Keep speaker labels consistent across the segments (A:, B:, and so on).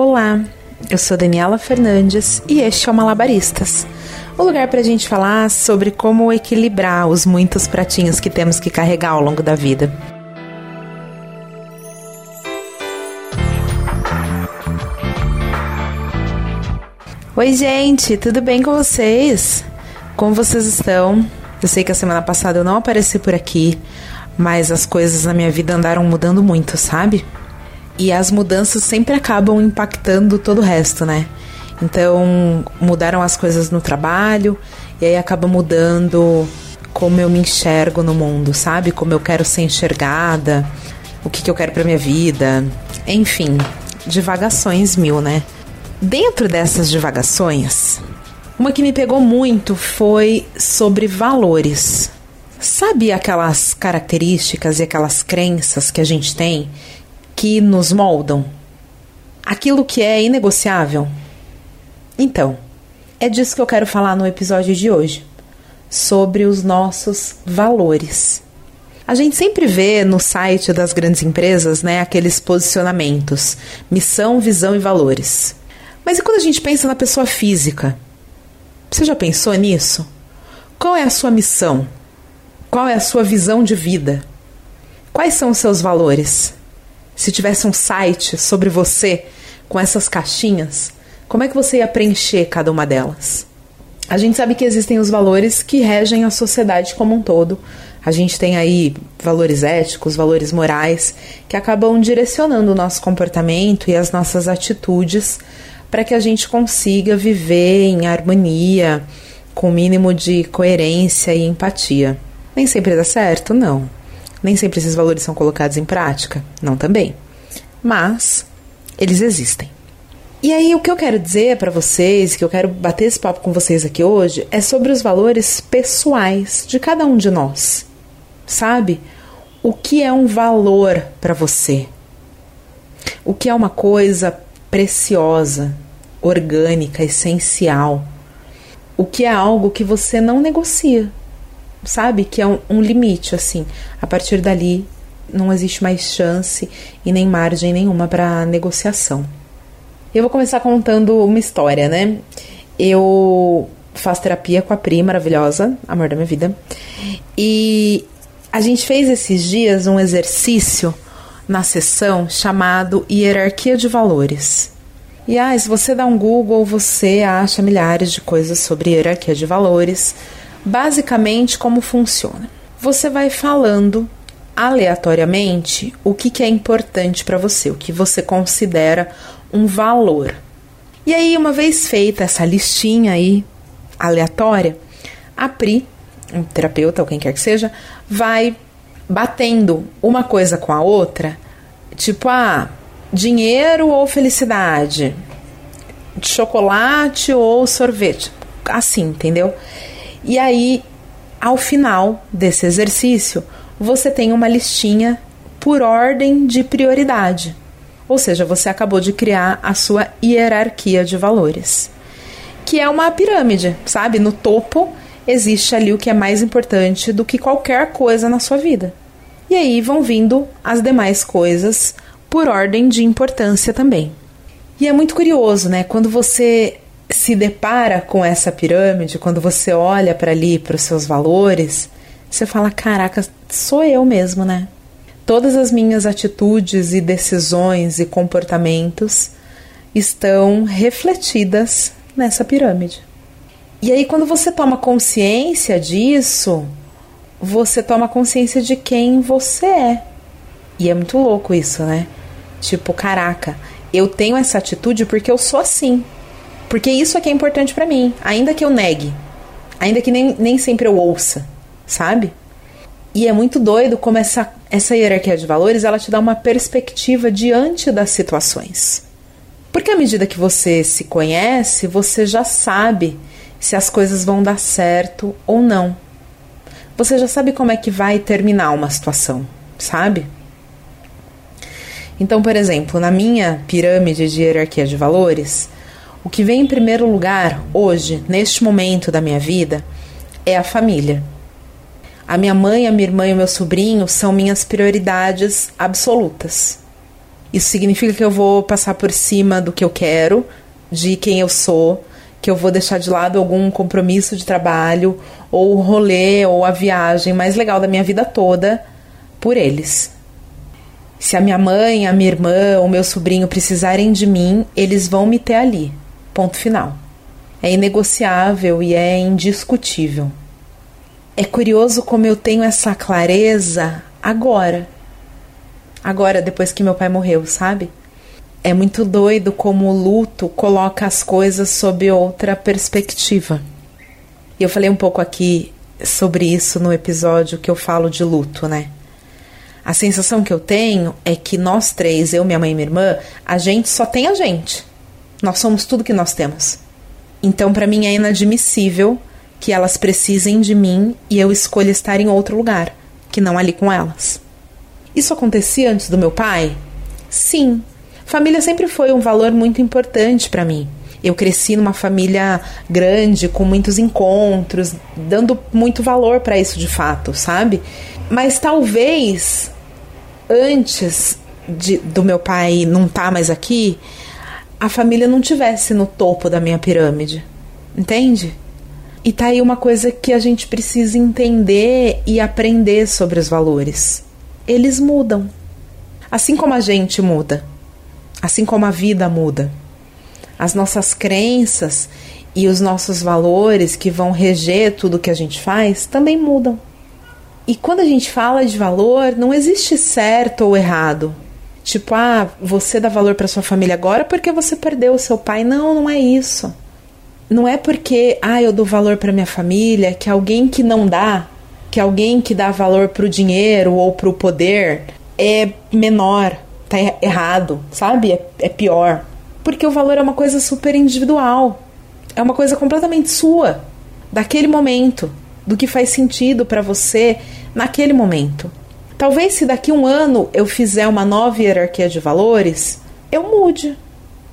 A: Olá, eu sou Daniela Fernandes e este é o Malabaristas o lugar para a gente falar sobre como equilibrar os muitos pratinhos que temos que carregar ao longo da vida. Oi, gente, tudo bem com vocês? Como vocês estão? Eu sei que a semana passada eu não apareci por aqui, mas as coisas na minha vida andaram mudando muito, sabe? E as mudanças sempre acabam impactando todo o resto, né? Então, mudaram as coisas no trabalho e aí acaba mudando como eu me enxergo no mundo, sabe? Como eu quero ser enxergada, o que, que eu quero para minha vida. Enfim, divagações mil, né? Dentro dessas divagações, uma que me pegou muito foi sobre valores. Sabe aquelas características e aquelas crenças que a gente tem que nos moldam? Aquilo que é inegociável? Então, é disso que eu quero falar no episódio de hoje, sobre os nossos valores. A gente sempre vê no site das grandes empresas, né, aqueles posicionamentos: missão, visão e valores. Mas e quando a gente pensa na pessoa física? Você já pensou nisso? Qual é a sua missão? Qual é a sua visão de vida? Quais são os seus valores? Se tivesse um site sobre você com essas caixinhas, como é que você ia preencher cada uma delas? A gente sabe que existem os valores que regem a sociedade como um todo. A gente tem aí valores éticos, valores morais, que acabam direcionando o nosso comportamento e as nossas atitudes para que a gente consiga viver em harmonia, com o mínimo de coerência e empatia. Nem sempre dá certo? Não. Nem sempre esses valores são colocados em prática? Não também. Mas eles existem. E aí, o que eu quero dizer para vocês, que eu quero bater esse papo com vocês aqui hoje, é sobre os valores pessoais de cada um de nós. Sabe? O que é um valor para você? O que é uma coisa preciosa, orgânica, essencial? O que é algo que você não negocia? Sabe? Que é um, um limite, assim. A partir dali não existe mais chance e nem margem nenhuma para negociação. Eu vou começar contando uma história, né? Eu faço terapia com a Pri, maravilhosa, amor da minha vida. E a gente fez esses dias um exercício na sessão chamado Hierarquia de Valores. E ah, se você dá um Google, você acha milhares de coisas sobre hierarquia de valores. Basicamente, como funciona? Você vai falando aleatoriamente o que, que é importante para você, o que você considera um valor. E aí, uma vez feita essa listinha aí aleatória, a Pri, um terapeuta ou quem quer que seja, vai batendo uma coisa com a outra, tipo, ah, dinheiro ou felicidade, chocolate ou sorvete, assim, entendeu? E aí, ao final desse exercício, você tem uma listinha por ordem de prioridade. Ou seja, você acabou de criar a sua hierarquia de valores, que é uma pirâmide, sabe? No topo existe ali o que é mais importante do que qualquer coisa na sua vida. E aí vão vindo as demais coisas por ordem de importância também. E é muito curioso, né? Quando você se depara com essa pirâmide, quando você olha para ali, para os seus valores, você fala: caraca, sou eu mesmo, né? Todas as minhas atitudes e decisões e comportamentos estão refletidas nessa pirâmide. E aí, quando você toma consciência disso, você toma consciência de quem você é. E é muito louco isso, né? Tipo, caraca, eu tenho essa atitude porque eu sou assim. Porque isso é que é importante para mim, ainda que eu negue, ainda que nem, nem sempre eu ouça, sabe? E é muito doido como essa, essa hierarquia de valores ela te dá uma perspectiva diante das situações. Porque à medida que você se conhece, você já sabe se as coisas vão dar certo ou não. Você já sabe como é que vai terminar uma situação, sabe? Então, por exemplo, na minha pirâmide de hierarquia de valores, o que vem em primeiro lugar hoje, neste momento da minha vida, é a família. A minha mãe, a minha irmã e o meu sobrinho são minhas prioridades absolutas. Isso significa que eu vou passar por cima do que eu quero, de quem eu sou, que eu vou deixar de lado algum compromisso de trabalho, ou o rolê, ou a viagem mais legal da minha vida toda por eles. Se a minha mãe, a minha irmã ou meu sobrinho precisarem de mim, eles vão me ter ali. Ponto final. É inegociável e é indiscutível. É curioso como eu tenho essa clareza agora. Agora, depois que meu pai morreu, sabe? É muito doido como o luto coloca as coisas sob outra perspectiva. E eu falei um pouco aqui sobre isso no episódio que eu falo de luto, né? A sensação que eu tenho é que nós três, eu, minha mãe e minha irmã, a gente só tem a gente. Nós somos tudo que nós temos. Então, para mim é inadmissível que elas precisem de mim e eu escolha estar em outro lugar, que não ali com elas. Isso acontecia antes do meu pai? Sim. Família sempre foi um valor muito importante para mim. Eu cresci numa família grande, com muitos encontros, dando muito valor para isso de fato, sabe? Mas talvez antes de, do meu pai não estar tá mais aqui, a família não tivesse no topo da minha pirâmide. Entende? E tá aí uma coisa que a gente precisa entender e aprender sobre os valores. Eles mudam. Assim como a gente muda. Assim como a vida muda. As nossas crenças e os nossos valores que vão reger tudo que a gente faz também mudam. E quando a gente fala de valor, não existe certo ou errado. Tipo, ah, você dá valor para sua família agora porque você perdeu o seu pai. Não, não é isso. Não é porque, ah, eu dou valor para minha família, que alguém que não dá, que alguém que dá valor para o dinheiro ou para o poder é menor, tá errado, sabe? É, é pior. Porque o valor é uma coisa super individual. É uma coisa completamente sua, daquele momento, do que faz sentido para você naquele momento. Talvez se daqui um ano eu fizer uma nova hierarquia de valores, eu mude.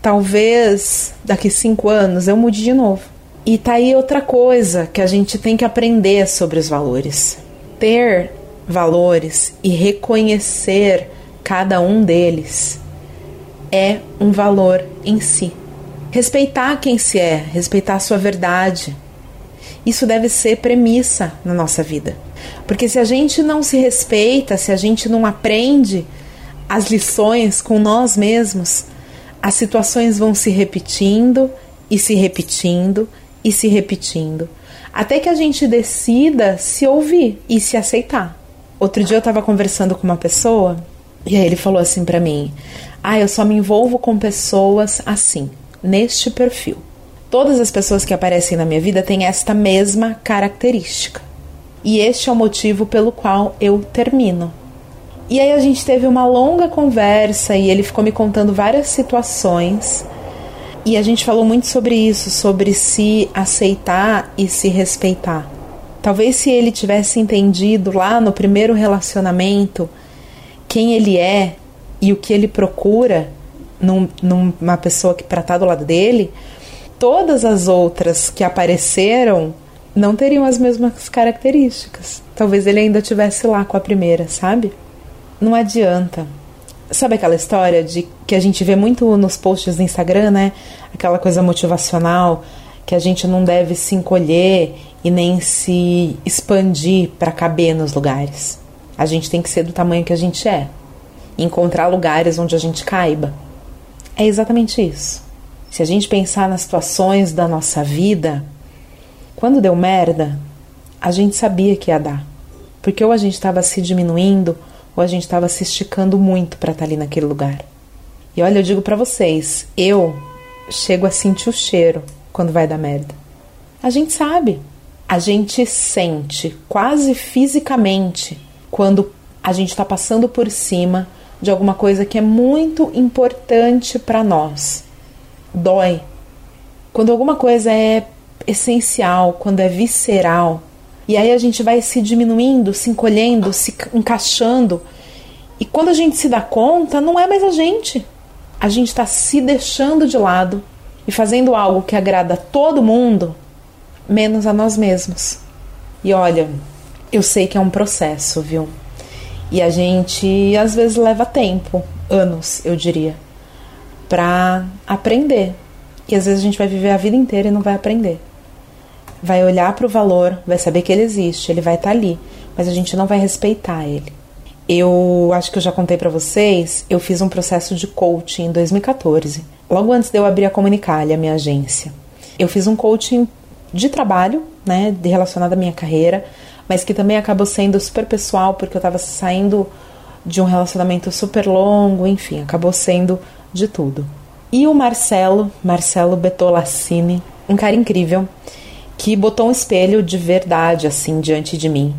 A: Talvez daqui cinco anos eu mude de novo. E tá aí outra coisa que a gente tem que aprender sobre os valores. Ter valores e reconhecer cada um deles é um valor em si. Respeitar quem se é, respeitar a sua verdade. Isso deve ser premissa na nossa vida. Porque se a gente não se respeita, se a gente não aprende as lições com nós mesmos, as situações vão se repetindo e se repetindo e se repetindo, até que a gente decida se ouvir e se aceitar. Outro dia eu estava conversando com uma pessoa e aí ele falou assim para mim: "Ah, eu só me envolvo com pessoas assim, neste perfil. Todas as pessoas que aparecem na minha vida têm esta mesma característica. E este é o motivo pelo qual eu termino. E aí a gente teve uma longa conversa e ele ficou me contando várias situações. E a gente falou muito sobre isso, sobre se aceitar e se respeitar. Talvez se ele tivesse entendido lá no primeiro relacionamento quem ele é e o que ele procura num, numa pessoa que para estar tá do lado dele, todas as outras que apareceram não teriam as mesmas características. Talvez ele ainda tivesse lá com a primeira, sabe? Não adianta. Sabe aquela história de que a gente vê muito nos posts do Instagram, né? Aquela coisa motivacional que a gente não deve se encolher e nem se expandir para caber nos lugares. A gente tem que ser do tamanho que a gente é. Encontrar lugares onde a gente caiba. É exatamente isso. Se a gente pensar nas situações da nossa vida, quando deu merda, a gente sabia que ia dar. Porque ou a gente estava se diminuindo, ou a gente estava se esticando muito para estar tá ali naquele lugar. E olha, eu digo para vocês, eu chego a sentir o cheiro quando vai dar merda. A gente sabe. A gente sente quase fisicamente quando a gente está passando por cima de alguma coisa que é muito importante para nós. Dói. Quando alguma coisa é essencial, quando é visceral. E aí a gente vai se diminuindo, se encolhendo, se encaixando. E quando a gente se dá conta, não é mais a gente. A gente está se deixando de lado e fazendo algo que agrada a todo mundo, menos a nós mesmos. E olha, eu sei que é um processo, viu? E a gente às vezes leva tempo, anos, eu diria, para aprender. E às vezes a gente vai viver a vida inteira e não vai aprender. Vai olhar para o valor, vai saber que ele existe, ele vai estar tá ali, mas a gente não vai respeitar ele. Eu acho que eu já contei para vocês, eu fiz um processo de coaching em 2014, logo antes de eu abrir a Comunicalha, a minha agência. Eu fiz um coaching de trabalho, né, relacionado à minha carreira, mas que também acabou sendo super pessoal porque eu estava saindo de um relacionamento super longo, enfim, acabou sendo de tudo. E o Marcelo, Marcelo Betolassini, um cara incrível, que botou um espelho de verdade assim diante de mim.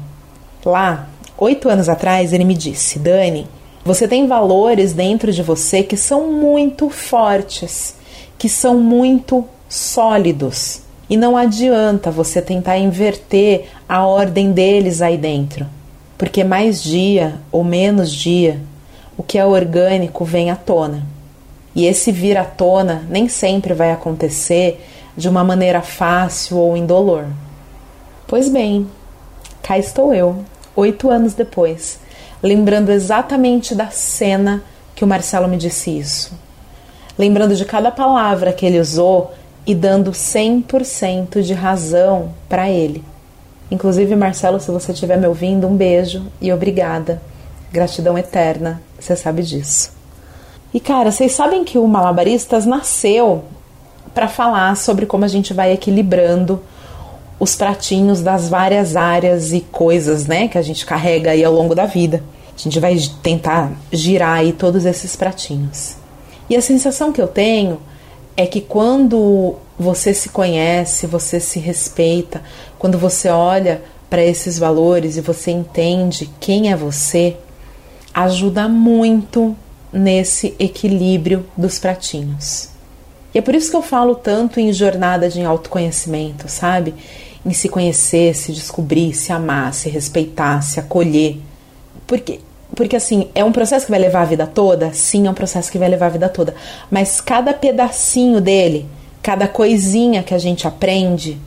A: Lá, Oito anos atrás, ele me disse: Dani, você tem valores dentro de você que são muito fortes, que são muito sólidos. E não adianta você tentar inverter a ordem deles aí dentro. Porque mais dia ou menos dia, o que é orgânico vem à tona. E esse vir à tona nem sempre vai acontecer de uma maneira fácil ou indolor. Pois bem, cá estou eu, oito anos depois, lembrando exatamente da cena que o Marcelo me disse isso. Lembrando de cada palavra que ele usou e dando 100% de razão para ele. Inclusive, Marcelo, se você estiver me ouvindo, um beijo e obrigada. Gratidão eterna, você sabe disso. E cara, vocês sabem que o Malabaristas nasceu para falar sobre como a gente vai equilibrando os pratinhos das várias áreas e coisas, né, que a gente carrega aí ao longo da vida. A gente vai tentar girar aí todos esses pratinhos. E a sensação que eu tenho é que quando você se conhece, você se respeita, quando você olha para esses valores e você entende quem é você, ajuda muito nesse equilíbrio dos pratinhos. E é por isso que eu falo tanto em jornada de autoconhecimento, sabe? em se conhecer, se descobrir, se amar, se respeitar, se acolher. Porque porque assim, é um processo que vai levar a vida toda? Sim, é um processo que vai levar a vida toda. Mas cada pedacinho dele, cada coisinha que a gente aprende,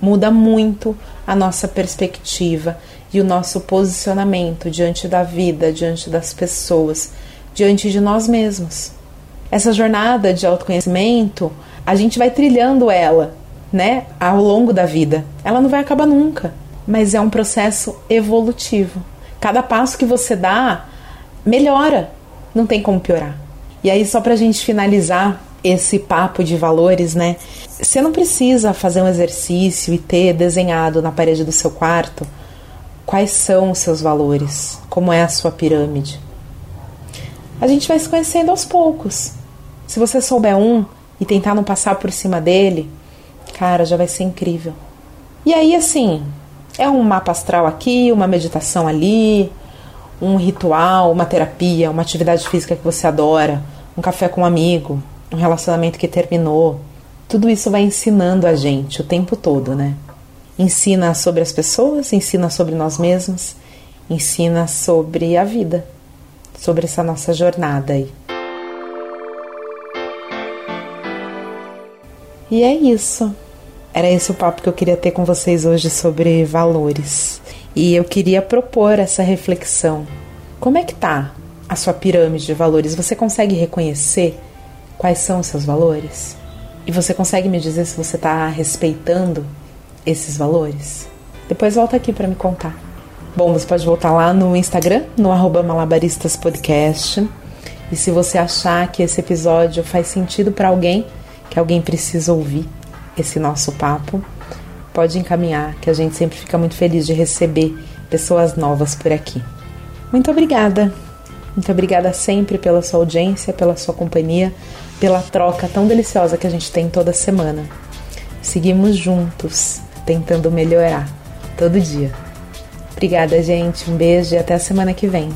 A: muda muito a nossa perspectiva e o nosso posicionamento diante da vida, diante das pessoas, diante de nós mesmos. Essa jornada de autoconhecimento, a gente vai trilhando ela né, ao longo da vida. Ela não vai acabar nunca, mas é um processo evolutivo. Cada passo que você dá melhora, não tem como piorar. E aí, só pra gente finalizar esse papo de valores, né? Você não precisa fazer um exercício e ter desenhado na parede do seu quarto quais são os seus valores, como é a sua pirâmide. A gente vai se conhecendo aos poucos. Se você souber um e tentar não passar por cima dele, Cara, já vai ser incrível. E aí, assim, é um mapa astral aqui, uma meditação ali, um ritual, uma terapia, uma atividade física que você adora, um café com um amigo, um relacionamento que terminou. Tudo isso vai ensinando a gente o tempo todo, né? Ensina sobre as pessoas, ensina sobre nós mesmos, ensina sobre a vida, sobre essa nossa jornada aí. E é isso. Era esse o papo que eu queria ter com vocês hoje sobre valores. E eu queria propor essa reflexão. Como é que tá a sua pirâmide de valores? Você consegue reconhecer quais são os seus valores? E você consegue me dizer se você está respeitando esses valores? Depois volta aqui para me contar. Bom, você pode voltar lá no Instagram, no malabaristaspodcast. E se você achar que esse episódio faz sentido para alguém, que alguém precisa ouvir esse nosso papo, pode encaminhar, que a gente sempre fica muito feliz de receber pessoas novas por aqui. Muito obrigada. Muito obrigada sempre pela sua audiência, pela sua companhia, pela troca tão deliciosa que a gente tem toda semana. Seguimos juntos, tentando melhorar todo dia. Obrigada, gente. Um beijo e até a semana que vem.